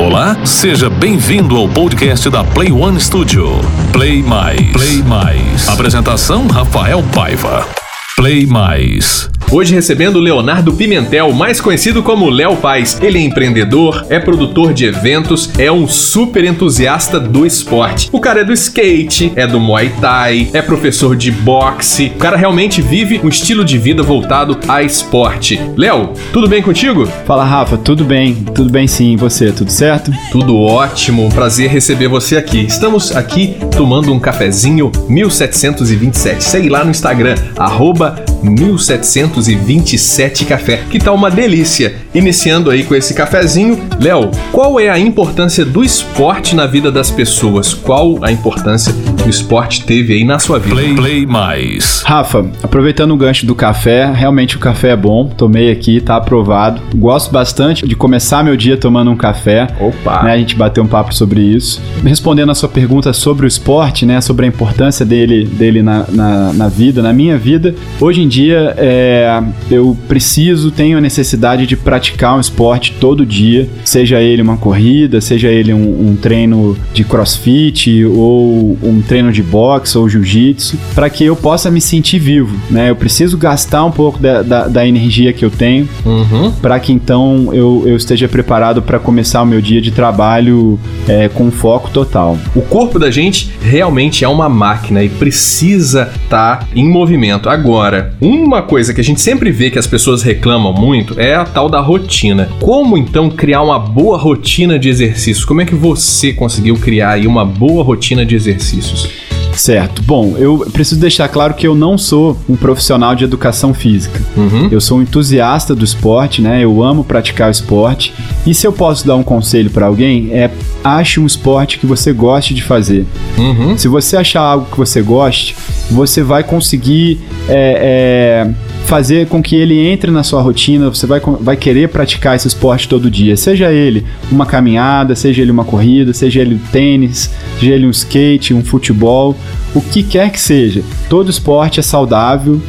Olá, seja bem-vindo ao podcast da Play One Studio. Play Mais. Play Mais. Apresentação Rafael Paiva. Play Mais. Hoje recebendo Leonardo Pimentel, mais conhecido como Léo Paz. Ele é empreendedor, é produtor de eventos, é um super entusiasta do esporte. O cara é do skate, é do Muay Thai, é professor de boxe. O cara realmente vive um estilo de vida voltado a esporte. Léo, tudo bem contigo? Fala Rafa, tudo bem? Tudo bem sim, e você, tudo certo? Tudo ótimo, prazer receber você aqui. Estamos aqui tomando um cafezinho 1727. Segue lá no Instagram, arroba 1727 Café, que tá uma delícia. Iniciando aí com esse cafezinho, Léo, qual é a importância do esporte na vida das pessoas? Qual a importância que o esporte teve aí na sua vida? Play, play mais. Rafa, aproveitando o gancho do café, realmente o café é bom, tomei aqui, tá aprovado. Gosto bastante de começar meu dia tomando um café. Opa! Né, a gente bateu um papo sobre isso. Respondendo a sua pergunta sobre o esporte, né, sobre a importância dele, dele na, na, na vida, na minha vida, hoje em dia é, eu preciso, tenho a necessidade de praticar um esporte todo dia, seja ele uma corrida, seja ele um, um treino de crossfit ou um treino de boxe ou jiu-jitsu, para que eu possa me sentir vivo, né? Eu preciso gastar um pouco da, da, da energia que eu tenho Uhum. para que então eu, eu esteja preparado para começar o meu dia de trabalho é, com foco total. O corpo da gente realmente é uma máquina e precisa estar em movimento. Agora, uma coisa que a gente sempre vê que as pessoas reclamam muito é a tal da rotina. Como então criar uma boa rotina de exercícios? Como é que você conseguiu criar aí uma boa rotina de exercícios? Certo. Bom, eu preciso deixar claro que eu não sou um profissional de educação física. Uhum. Eu sou um entusiasta do esporte, né? Eu amo praticar o esporte. E se eu posso dar um conselho para alguém, é ache um esporte que você goste de fazer. Uhum. Se você achar algo que você goste, você vai conseguir é, é, fazer com que ele entre na sua rotina, você vai, vai querer praticar esse esporte todo dia. Seja ele uma caminhada, seja ele uma corrida, seja ele tênis, seja ele um skate, um futebol, o que quer que seja. Todo esporte é saudável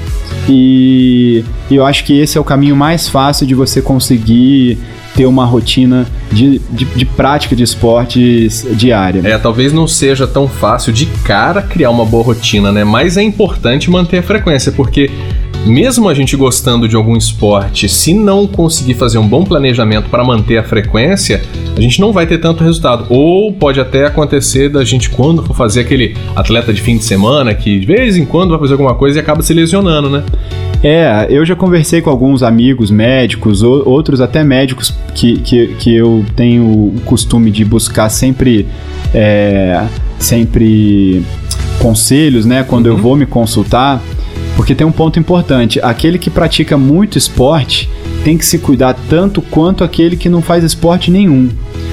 e eu acho que esse é o caminho mais fácil de você conseguir ter uma rotina de, de, de prática de esportes diária. É, talvez não seja tão fácil de cara criar uma boa rotina, né? Mas é importante manter a frequência, porque mesmo a gente gostando de algum esporte, se não conseguir fazer um bom planejamento para manter a frequência, a gente não vai ter tanto resultado. Ou pode até acontecer da gente, quando for fazer aquele atleta de fim de semana, que de vez em quando vai fazer alguma coisa e acaba se lesionando, né? É, eu já conversei com alguns amigos médicos, ou- outros até médicos que, que, que eu tenho o costume de buscar sempre, é, sempre conselhos, né, quando eu Uhum. vou me consultar, porque tem um ponto importante: aquele que pratica muito esporte tem que se cuidar tanto quanto aquele que não faz esporte nenhum.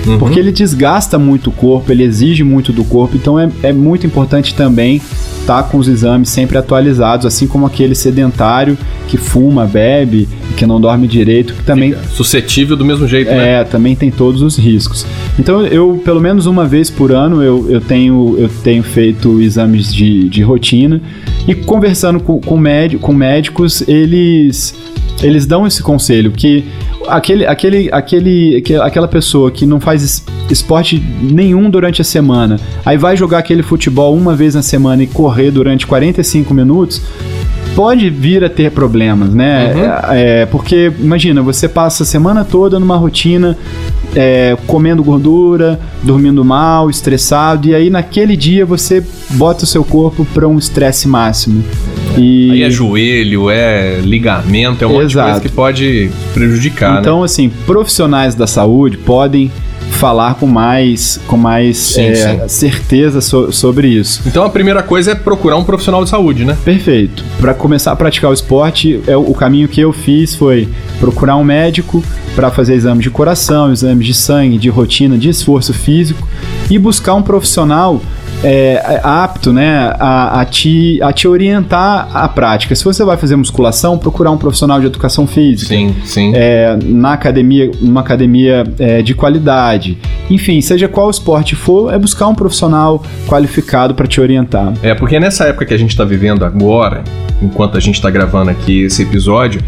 Uhum. Porque ele desgasta muito o corpo, ele exige muito do corpo, então é, é muito importante também estar com os exames sempre atualizados, assim como aquele sedentário que fuma, bebe, que não dorme direito, que também suscetível do mesmo jeito, né? é, também tem todos os riscos. Então eu, pelo menos uma vez por ano, eu, eu, tenho, eu tenho feito exames de, de rotina e conversando com, com, com médicos, eles, eles dão esse conselho que aquele, aquele, aquele, que- aquela pessoa que não faz es- esporte nenhum durante a semana, aí vai jogar aquele futebol uma vez na semana e correr durante 45 minutos, pode vir a ter problemas, né? Uhum. É, porque, imagina, você passa a semana toda numa rotina é, comendo gordura, dormindo mal, estressado, e aí naquele dia você bota o seu corpo para um estresse máximo. E Aí é joelho, é ligamento, é um de coisa que pode prejudicar, né? então, assim, profissionais da saúde podem falar com mais, com mais Sim, é, certeza so- sobre isso. Então a primeira coisa é procurar um profissional de saúde, né? Perfeito. Para começar a praticar o esporte, é o o caminho que eu fiz foi procurar um médico para fazer exames de coração, exames de sangue, de rotina, de esforço físico e buscar um profissional é, apto, né, a, a te, a te orientar à prática. Se você vai fazer musculação, procurar um profissional de educação física. Sim, sim. É, na academia, uma academia é, de qualidade. Enfim, seja qual esporte for, é buscar um profissional qualificado para te orientar. É, porque nessa época que a gente tá vivendo agora, enquanto a gente tá gravando aqui esse episódio,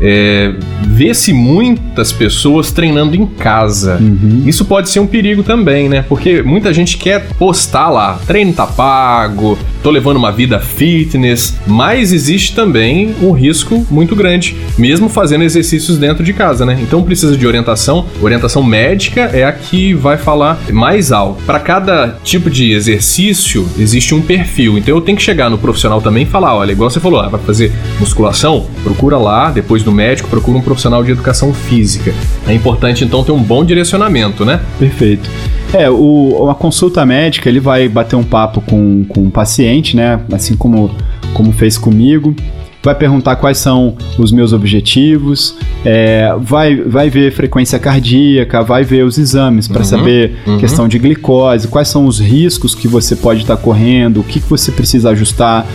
é, vê-se muitas pessoas treinando em casa. Uhum. Isso pode ser um perigo também, né? Porque muita gente quer postar lá, treino tá pago, tô levando uma vida fitness, mas existe também um risco muito grande, mesmo fazendo exercícios dentro de casa, né? Então precisa de orientação. Orientação médica é a que vai falar mais alto. Para cada tipo de exercício existe um perfil. Então eu tenho que chegar no profissional também e falar, olha, igual você falou, ah, vai fazer musculação, procura lá, depois do médico, procura um profissional de educação física. É importante então ter um bom direcionamento, né? Perfeito. É, o, a consulta médica, ele vai bater um papo com, com o paciente, né? Assim como, como fez comigo vai perguntar quais são os meus objetivos, é, vai, vai ver frequência cardíaca, vai ver os exames para Uhum, saber uhum. questão de glicose, quais são os riscos que você pode estar correndo, o que, que você precisa ajustar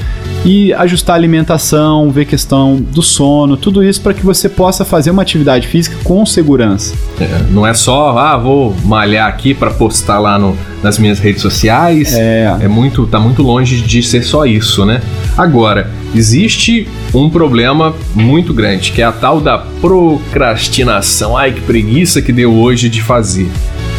e ajustar a alimentação, ver questão do sono, tudo isso para que você possa fazer uma atividade física com segurança. É, não é só, ah, vou malhar aqui para postar lá no, nas minhas redes sociais. É, É muito, tá muito longe de ser só isso, né? Agora, existe um problema muito grande, que é a tal da procrastinação. Ai, que preguiça que deu hoje de fazer.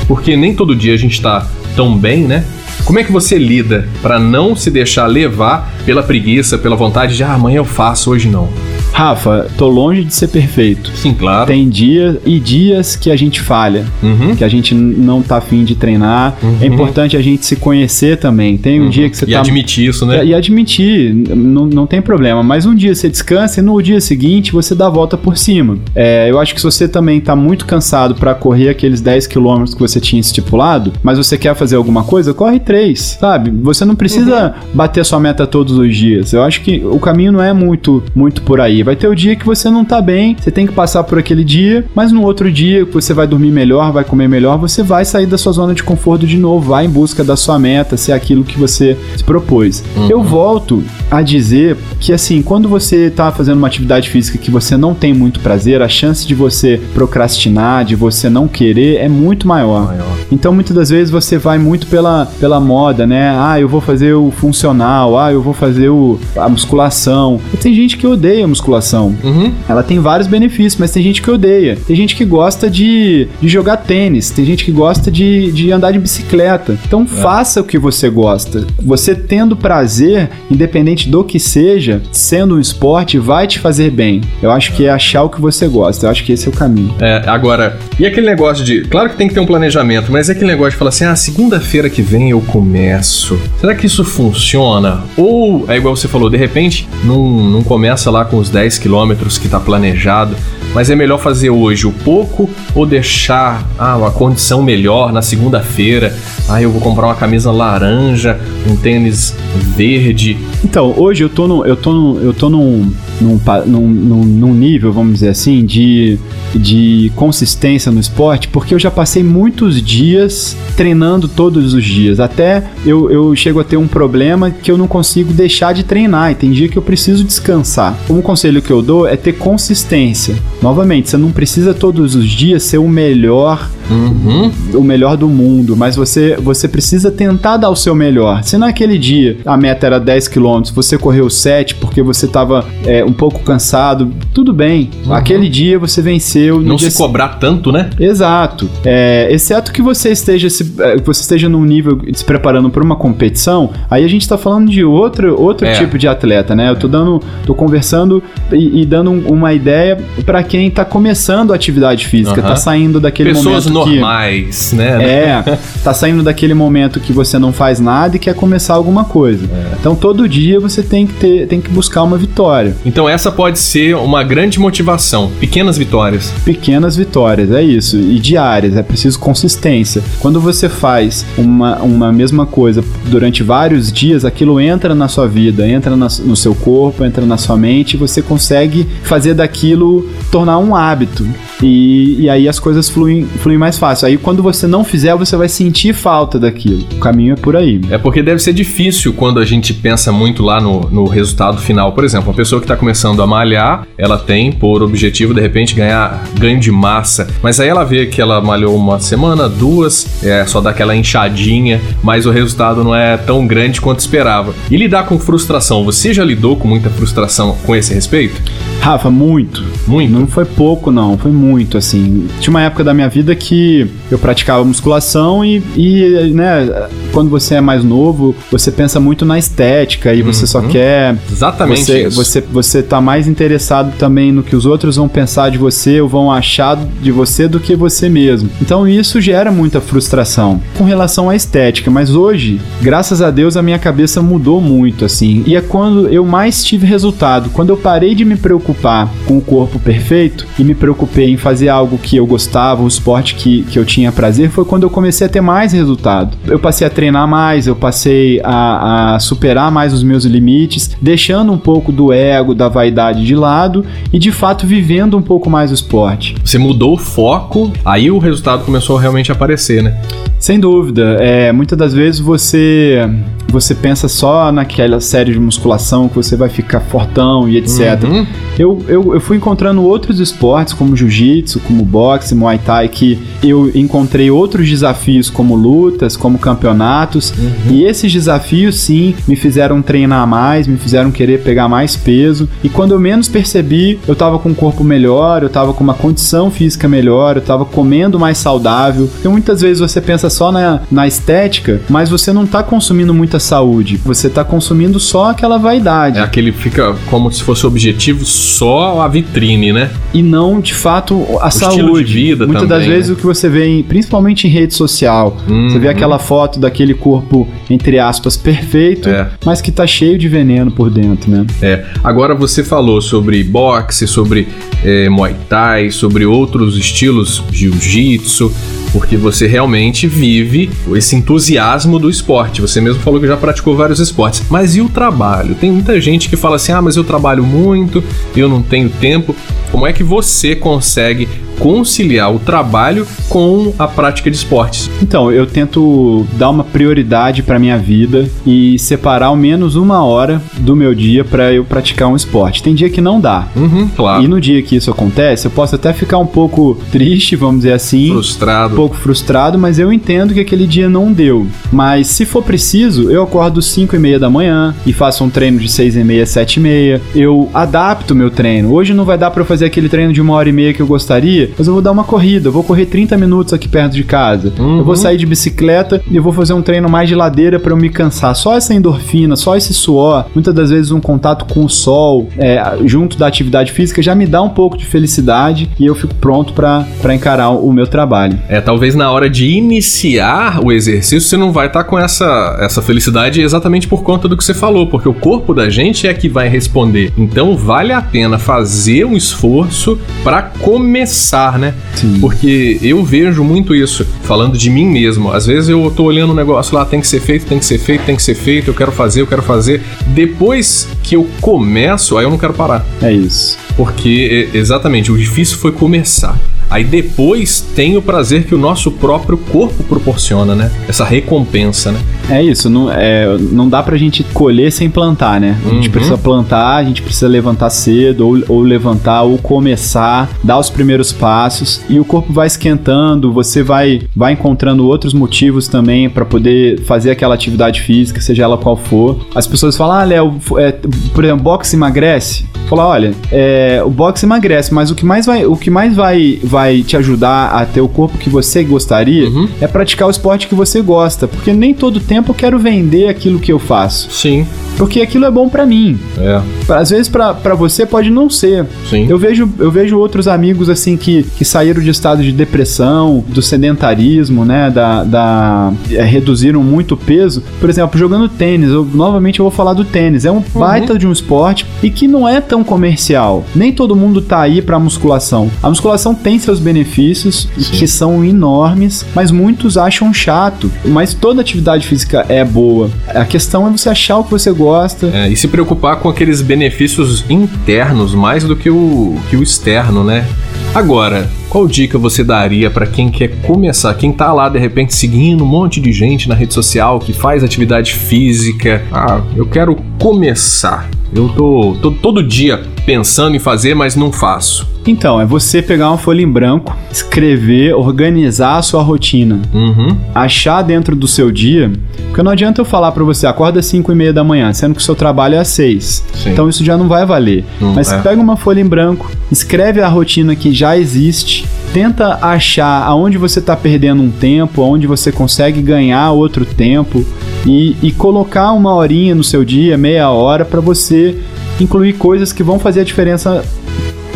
Porque nem todo dia a gente tá tão bem, né? Como é que você lida para não se deixar levar pela preguiça, pela vontade de ah, amanhã eu faço, hoje não? Rafa, tô longe de ser perfeito. Sim, claro. Tem dias e dias que a gente falha, Uhum. que a gente não tá afim de treinar. É importante a gente se conhecer também. Tem um dia que você E tá admitir isso, né? E admitir, não, não tem problema. Mas um dia você descansa e no dia seguinte você dá a volta por cima. É, eu acho que se você também tá muito cansado pra correr aqueles 10 quilômetros que você tinha estipulado, mas você quer fazer alguma coisa, corre 3, sabe? Você não precisa bater a sua meta todos os dias. Eu acho que o caminho não é muito, muito por aí. Vai ter o dia que você não tá bem, você tem que passar por aquele dia, mas no outro dia que você vai dormir melhor, vai comer melhor, você vai sair da sua zona de conforto de novo, vai em busca da sua meta, se é aquilo que você se propôs. Eu volto a dizer que assim, quando você tá fazendo uma atividade física que você não tem muito prazer, a chance de você procrastinar, de você não querer é muito maior. Maior. Então muitas das vezes você vai muito pela, pela moda, né? Ah, eu vou fazer o funcional, ah, eu vou fazer o, a musculação. E tem gente que odeia a musculação. Uhum. Ela tem vários benefícios, mas tem gente que odeia. Tem gente que gosta de, de jogar tênis, tem gente que gosta de, de andar de bicicleta. Então faça o que você gosta. Você tendo prazer, independente do que seja, sendo um esporte, vai te fazer bem. Eu acho que é achar o que você gosta. Eu acho que esse é o caminho. É, agora, e aquele negócio de. Claro que tem que ter um planejamento, mas é aquele negócio de falar assim: ah, segunda-feira que vem eu começo. Será que isso funciona? Ou é igual você falou, de repente, não, não começa lá com os 10 quilômetros que tá planejado, mas é melhor fazer hoje o pouco ou deixar ah, uma condição melhor na segunda-feira. Ah, eu vou comprar uma camisa laranja, um tênis verde. Então, hoje eu tô, eu tô, eu tô num, num, num, num nível, vamos dizer assim, de, de consistência no esporte, porque eu já passei muitos dias treinando todos os dias. Até eu, eu chego a ter um problema que eu não consigo deixar de treinar, e tem dia que eu preciso descansar. Um conselho que eu dou é ter consistência. Novamente, você não precisa todos os dias ser o melhor Uhum. o melhor do mundo, mas você, você precisa tentar dar o seu melhor. Se naquele dia a meta era 10 km, você correu 7 porque você estava um pouco cansado, tudo bem. Aquele dia você venceu. Não se cobrar tanto, né? Exato. É, exceto que você esteja se, é, você esteja num nível se preparando para uma competição, aí a gente tá falando de outro, outro É. tipo de atleta, né? Eu tô dando, tô conversando e, e dando um- uma ideia para quem tá começando a atividade física, Aham. tá saindo daquele Pessoas momento normais, né? é, tá saindo daquele momento que você não faz nada e quer começar alguma coisa. É. Então todo dia você tem que ter, tem que buscar uma vitória. Então essa pode ser uma grande motivação. Pequenas vitórias. Pequenas vitórias, é isso. E diárias, é preciso consistência. Quando você faz uma, uma mesma coisa durante vários dias, aquilo entra na sua vida, entra na- no seu corpo, entra na sua mente e você consegue fazer daquilo tornar um hábito. E, e aí as coisas fluem, fluem mais mais fácil. Aí quando você não fizer, você vai sentir falta daquilo. O caminho é por aí. É porque deve ser difícil quando a gente pensa muito lá no, no resultado final. Por exemplo, uma pessoa que está começando a malhar, ela tem por objetivo, de repente, ganhar ganho de massa. Mas aí ela vê que ela malhou uma semana, duas, é, só dá aquela inchadinha, mas o resultado não é tão grande quanto esperava. E lidar com frustração, você já lidou com muita frustração com esse respeito? Rafa, muito. Muito? Não foi pouco, não. Foi muito, assim. Tinha uma época da minha vida que eu praticava musculação e, e né, quando você é mais novo, você pensa muito na estética e você só Uhum. quer... Exatamente Você, isso. você, você tá mais interessado também no que os outros vão pensar de você ou vão achar de você do que você mesmo. Então isso gera muita frustração com relação à estética. Mas hoje, graças a Deus, a minha cabeça mudou muito, assim. E é quando eu mais tive resultado. Quando eu parei de me preocupar com o corpo perfeito e me preocupei em fazer algo que eu gostava, o esporte que, que eu tinha prazer, foi quando eu comecei a ter mais resultado. Eu passei a treinar mais, eu passei a, a superar mais os meus limites, deixando um pouco do ego, da vaidade de lado e de fato vivendo um pouco mais o esporte. Você mudou o foco, aí o resultado começou a realmente aparecer, né? Sem dúvida, é, muitas das vezes você você pensa só naquela série de musculação que você vai ficar fortão e etc. Uhum. Eu, eu, eu fui encontrando outros esportes como jiu-jitsu, como boxe, muay thai, que eu encontrei outros desafios como lutas, como campeonatos, e esses desafios sim me fizeram treinar mais, me fizeram querer pegar mais peso, e quando eu menos percebi, eu tava com um corpo melhor, eu tava com uma condição física melhor, eu tava comendo mais saudável, porque muitas vezes você pensa só na, na estética, mas você não tá consumindo muita saúde, você tá consumindo só aquela vaidade. É aquele fica como se fosse objetivo só a vitrine, né? e não de fato a saúde. estilo de vida Muitas das também, vezes né? o que você vê, em- principalmente em rede social, você vê Uhum. aquela foto daquele corpo entre aspas perfeito, É. mas que tá cheio de veneno por dentro, né? É. Agora você falou sobre boxe, sobre é, muay thai, sobre outros estilos, jiu-jitsu, porque você realmente vive esse entusiasmo do esporte. Você mesmo falou que já praticou vários esportes. Mas e o trabalho? Tem muita gente que fala assim: ah, mas eu trabalho muito, eu não tenho tempo. Como é que você consegue conciliar o trabalho com a prática de esportes? Então, eu tento dar uma prioridade pra minha vida e separar ao menos uma hora do meu dia pra eu praticar um esporte. Tem dia que não dá. Uhum, claro. E no dia que isso acontece, eu posso até ficar um pouco triste, vamos dizer assim, um Frustrado. pouco frustrado, mas eu entendo que aquele dia não deu. Mas se for preciso, eu acordo 5 e meia da manhã e faço um treino de 6 e meia, 7 e meia. Eu adapto meu treino. Hoje não vai dar pra eu fazer aquele treino de uma hora e meia que eu gostaria, mas eu vou dar uma corrida. Eu vou correr 30 minutos aqui perto de casa. Uhum. Eu vou sair de bicicleta e eu vou fazer um treino mais de ladeira pra eu me cansar. Só essa endorfina, só esse suor, muitas das vezes um contato com o sol, é, junto da atividade física, já me dá um pouco de felicidade e eu fico pronto pra pra encarar o meu trabalho. É, talvez na hora de iniciar o exercício você não vai estar com essa, essa felicidade exatamente por conta do que você falou, porque o corpo da gente é que vai responder. Então vale a pena fazer um esforço para começar, né? Sim. Porque eu vejo muito isso, falando de mim mesmo. Às vezes eu tô olhando um negócio lá, tem que ser feito, tem que ser feito, tem que ser feito, eu quero fazer, eu quero fazer. Depois que eu começo, aí eu não quero parar. É isso. Porque, exatamente, o difícil foi começar. Aí depois tem o prazer que o nosso próprio corpo proporciona, né? Essa recompensa, né? É isso, não, é, não dá pra gente colher sem plantar, né? A gente Uhum. precisa plantar, a gente precisa levantar cedo, ou, ou levantar, ou começar, dar os primeiros passos, e o corpo vai esquentando, você vai, vai encontrando outros motivos também pra poder fazer aquela atividade física, seja ela qual for. As pessoas falam, ah, Léo, é, por exemplo, boxe emagrece? Falar, olha, é, o boxe emagrece, mas o que mais vai, o que mais vai, vai te ajudar a ter o corpo que você gostaria Uhum. é praticar o esporte que você gosta, porque nem todo tempo eu quero vender aquilo que eu faço, Sim, porque aquilo é bom pra mim. é, Às vezes pra pra você pode não ser. sim. Eu vejo, eu vejo outros amigos assim que, que saíram de estado de depressão, do sedentarismo, né? Da, da é, reduziram muito o peso. Por exemplo, jogando tênis. Eu, novamente eu vou falar do tênis. É um baita de um esporte e que não é tão comercial. Nem todo mundo tá aí pra musculação. A musculação tem seus benefícios, que são enormes, mas muitos acham chato. Mas toda atividade física é boa. A questão é você achar o que você gosta. É, e se preocupar com aqueles benefícios internos mais do que o, que o externo, né? Agora, qual dica você daria para quem quer começar? Quem tá lá de repente seguindo um monte de gente na rede social que faz atividade física? Ah, eu quero começar. Eu tô, tô todo dia pensando em fazer, mas não faço. Então, é você pegar uma folha em branco, escrever, organizar a sua rotina, Uhum. achar dentro do seu dia, porque não adianta eu falar pra você, acorda às 5 e meia da manhã, sendo que o seu trabalho é às 6. Sim. Então isso já não vai valer. Não Mas é. pega uma folha em branco, escreve a rotina que já existe, tenta achar aonde você está perdendo um tempo, aonde você consegue ganhar outro tempo e, e colocar uma horinha no seu dia, meia hora, para você incluir coisas que vão fazer a diferença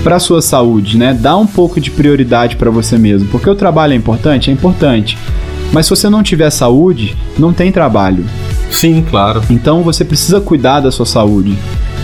para sua saúde, né? Dá um pouco de prioridade para você mesmo, porque o trabalho é importante, é importante. Mas se você não tiver saúde, não tem trabalho. Sim, claro. Então você precisa cuidar da sua saúde.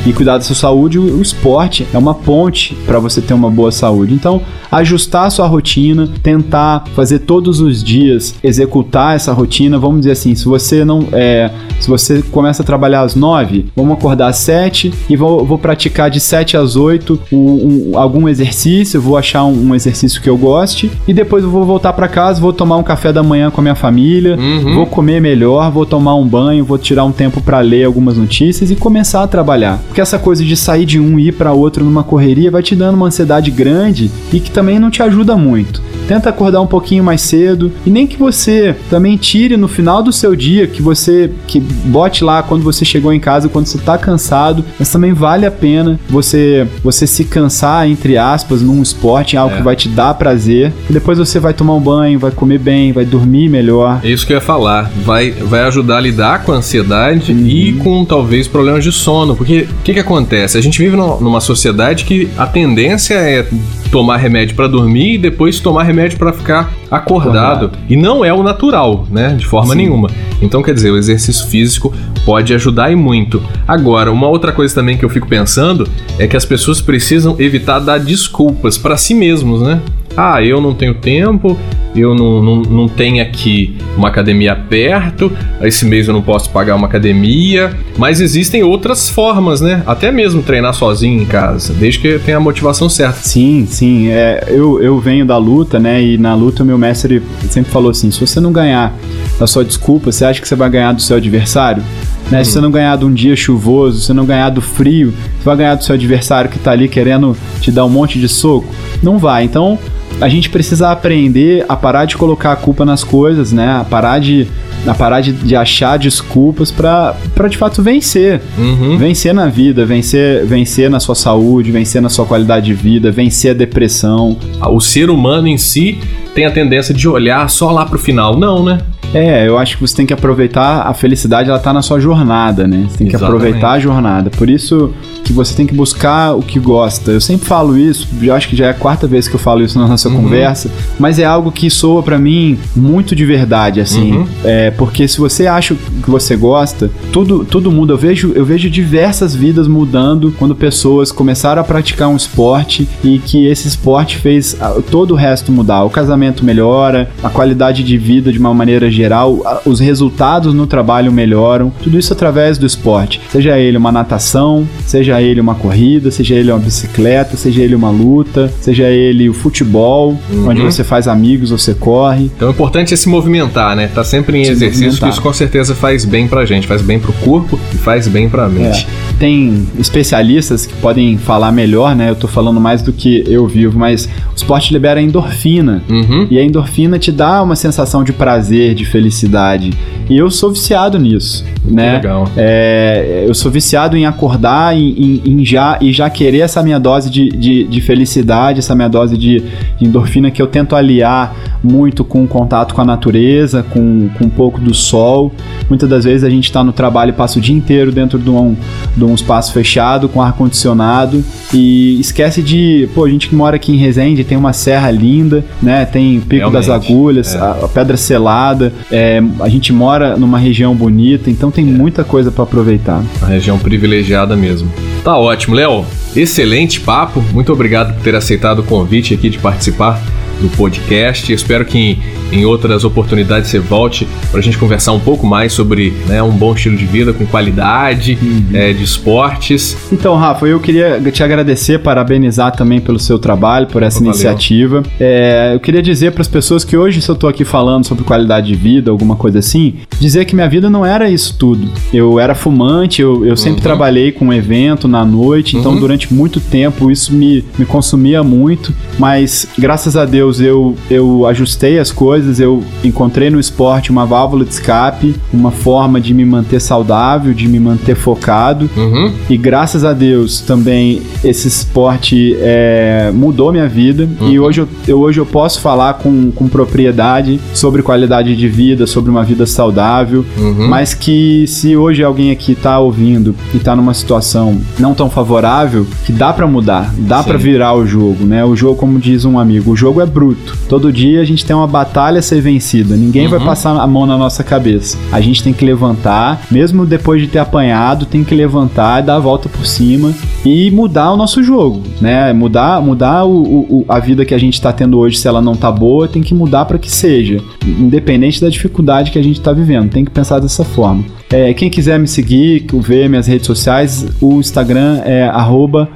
E cuidar da sua saúde, o esporte é uma ponte para você ter uma boa saúde. Então, ajustar a sua rotina, tentar fazer todos os dias, executar essa rotina. Vamos dizer assim, se você não é, se você começa a trabalhar às 9, vamos acordar às 7 e vou, vou praticar de 7 às 8 um- um- algum exercício, vou achar um, um exercício que eu goste e depois eu vou voltar para casa, vou tomar um café da manhã com a minha família, Uhum. vou comer melhor, vou tomar um banho, vou tirar um tempo para ler algumas notícias e começar a trabalhar. Porque essa coisa de sair de um e ir para outro numa correria vai te dando uma ansiedade grande e que também não te ajuda muito. Tenta acordar um pouquinho mais cedo e nem que você também tire no final do seu dia, que você que bote lá quando você chegou em casa, quando você tá cansado, mas também vale a pena você você se cansar entre aspas num esporte, em algo É. que vai te dar prazer. E depois você vai tomar um banho, vai comer bem, vai dormir melhor. É isso que eu ia falar. Vai, vai ajudar a lidar com a ansiedade e com talvez problemas de sono. Porque o que, que acontece? A gente vive numa sociedade que a tendência é tomar remédio pra dormir e depois tomar remédio pra ficar acordado. Acordado. E não é o natural, né? De forma Sim. nenhuma. Então, quer dizer, o exercício físico pode ajudar e muito. Agora, uma outra coisa também que eu fico pensando é que as pessoas precisam evitar dar desculpas pra si mesmos, né? Ah, eu não tenho tempo, eu não, não, não tenho aqui uma academia perto, esse mês eu não posso pagar uma academia, mas existem outras formas, né? Até mesmo treinar sozinho em casa, desde que tenha a motivação certa. Sim, sim. É, eu, eu venho da luta, né? E na luta o meu mestre sempre falou assim: se você não ganhar da sua desculpa, você acha que você vai ganhar do seu adversário? Né? Se você não ganhar de um dia chuvoso, se você não ganhar do frio, você vai ganhar do seu adversário que tá ali querendo te dar um monte de soco? Não vai. Então a gente precisa aprender a parar de colocar a culpa nas coisas, né? A parar de, a parar de, de achar desculpas pra de fato vencer. Uhum. Vencer na vida, vencer, vencer na sua saúde, vencer na sua qualidade de vida, vencer a depressão. O ser humano em si tem a tendência de olhar só lá pro final. Não, né? É, eu acho que você tem que aproveitar a felicidade, ela tá na sua jornada, né? Você tem que Exatamente. aproveitar a jornada. Por isso que você tem que buscar o que gosta. Eu sempre falo isso, eu acho que já é a quarta vez que eu falo isso na nossa Uhum. conversa, mas é algo que soa pra mim muito de verdade, assim. Uhum. É, porque se você acha que você gosta, tudo, tudo muda. Eu vejo, eu vejo diversas vidas mudando quando pessoas começaram a praticar um esporte e que esse esporte fez ah, todo o resto mudar. O casamento melhora, a qualidade de vida de uma maneira geral, os resultados no trabalho melhoram. Tudo isso através do esporte. Seja ele uma natação, seja ele uma corrida, seja ele uma bicicleta, seja ele uma luta, seja ele o futebol, Uhum. onde você faz amigos, você corre. Então o importante é se movimentar, né? Tá sempre em Se exercício, que isso com certeza faz bem pra gente, faz bem pro corpo e faz bem pra mente. É. Tem especialistas que podem falar melhor, né? Eu tô falando mais do que eu vivo, mas o esporte libera endorfina. Uhum. E a endorfina te dá uma sensação de prazer, de felicidade. E eu sou viciado nisso, né? legal. É, eu sou viciado em acordar em, em- em já, e já querer essa minha dose de, de, de felicidade, essa minha dose de, de endorfina que eu tento aliar muito com o contato com a natureza, com, com um pouco do sol. Muitas das vezes a gente está no trabalho e passa o dia inteiro dentro de um, de um espaço fechado, com ar-condicionado, e esquece de. Pô, a gente que mora aqui em Resende tem uma serra linda, né? Tem Pico das Realmente, Agulhas, é. a, a Pedra Selada. é, a gente mora numa região bonita, então tem muita coisa para aproveitar. Uma região privilegiada mesmo. Tá ótimo, Léo. Excelente papo. Muito obrigado por ter aceitado o convite aqui de participar do podcast. Espero que em, em, outras oportunidades você volte para a gente conversar um pouco mais sobre né, um bom estilo de vida com qualidade uhum. é, de esportes. Então, Rafa, eu queria te agradecer, parabenizar também pelo seu trabalho, por essa Valeu. iniciativa. É, eu queria dizer para as pessoas que hoje, se eu estou aqui falando sobre qualidade de vida, alguma coisa assim, dizer que minha vida não era isso tudo. Eu era fumante, eu, eu sempre uhum. trabalhei com um evento na noite, então uhum. durante muito tempo isso me, me consumia muito, mas graças a Deus Deus, eu, eu ajustei as coisas, eu encontrei no esporte uma válvula de escape, uma forma de me manter saudável, de me manter focado. Uhum. E graças a Deus também esse esporte é, mudou minha vida. Uhum. E hoje eu, eu, hoje eu posso falar com, com propriedade sobre qualidade de vida, sobre uma vida saudável. Uhum. Mas que se hoje alguém aqui está ouvindo e está numa situação não tão favorável, que dá para mudar, dá para virar o jogo, né? O jogo, como diz um amigo, o jogo é bruto. Todo dia a gente tem uma batalha a ser vencida. Ninguém uhum. vai passar a mão na nossa cabeça. A gente tem que levantar, mesmo depois de ter apanhado, tem que levantar, dar a volta por cima e mudar o nosso jogo, né? Mudar, mudar o, o a vida que a gente está tendo hoje, se ela não tá boa, tem que mudar para que seja, independente da dificuldade que a gente está vivendo. Tem que pensar dessa forma. É, quem quiser me seguir, ver minhas redes sociais, o Instagram é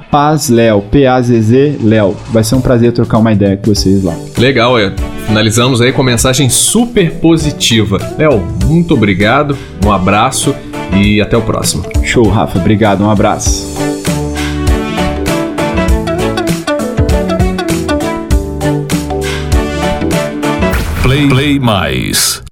pazleo, P-A-Z-Z, Léo. Vai ser um prazer trocar uma ideia com vocês lá. Legal, é. Finalizamos aí com mensagem super positiva. Léo, muito obrigado, um abraço e até o próximo. Show, Rafa. Obrigado, um abraço. Play, Play Mais.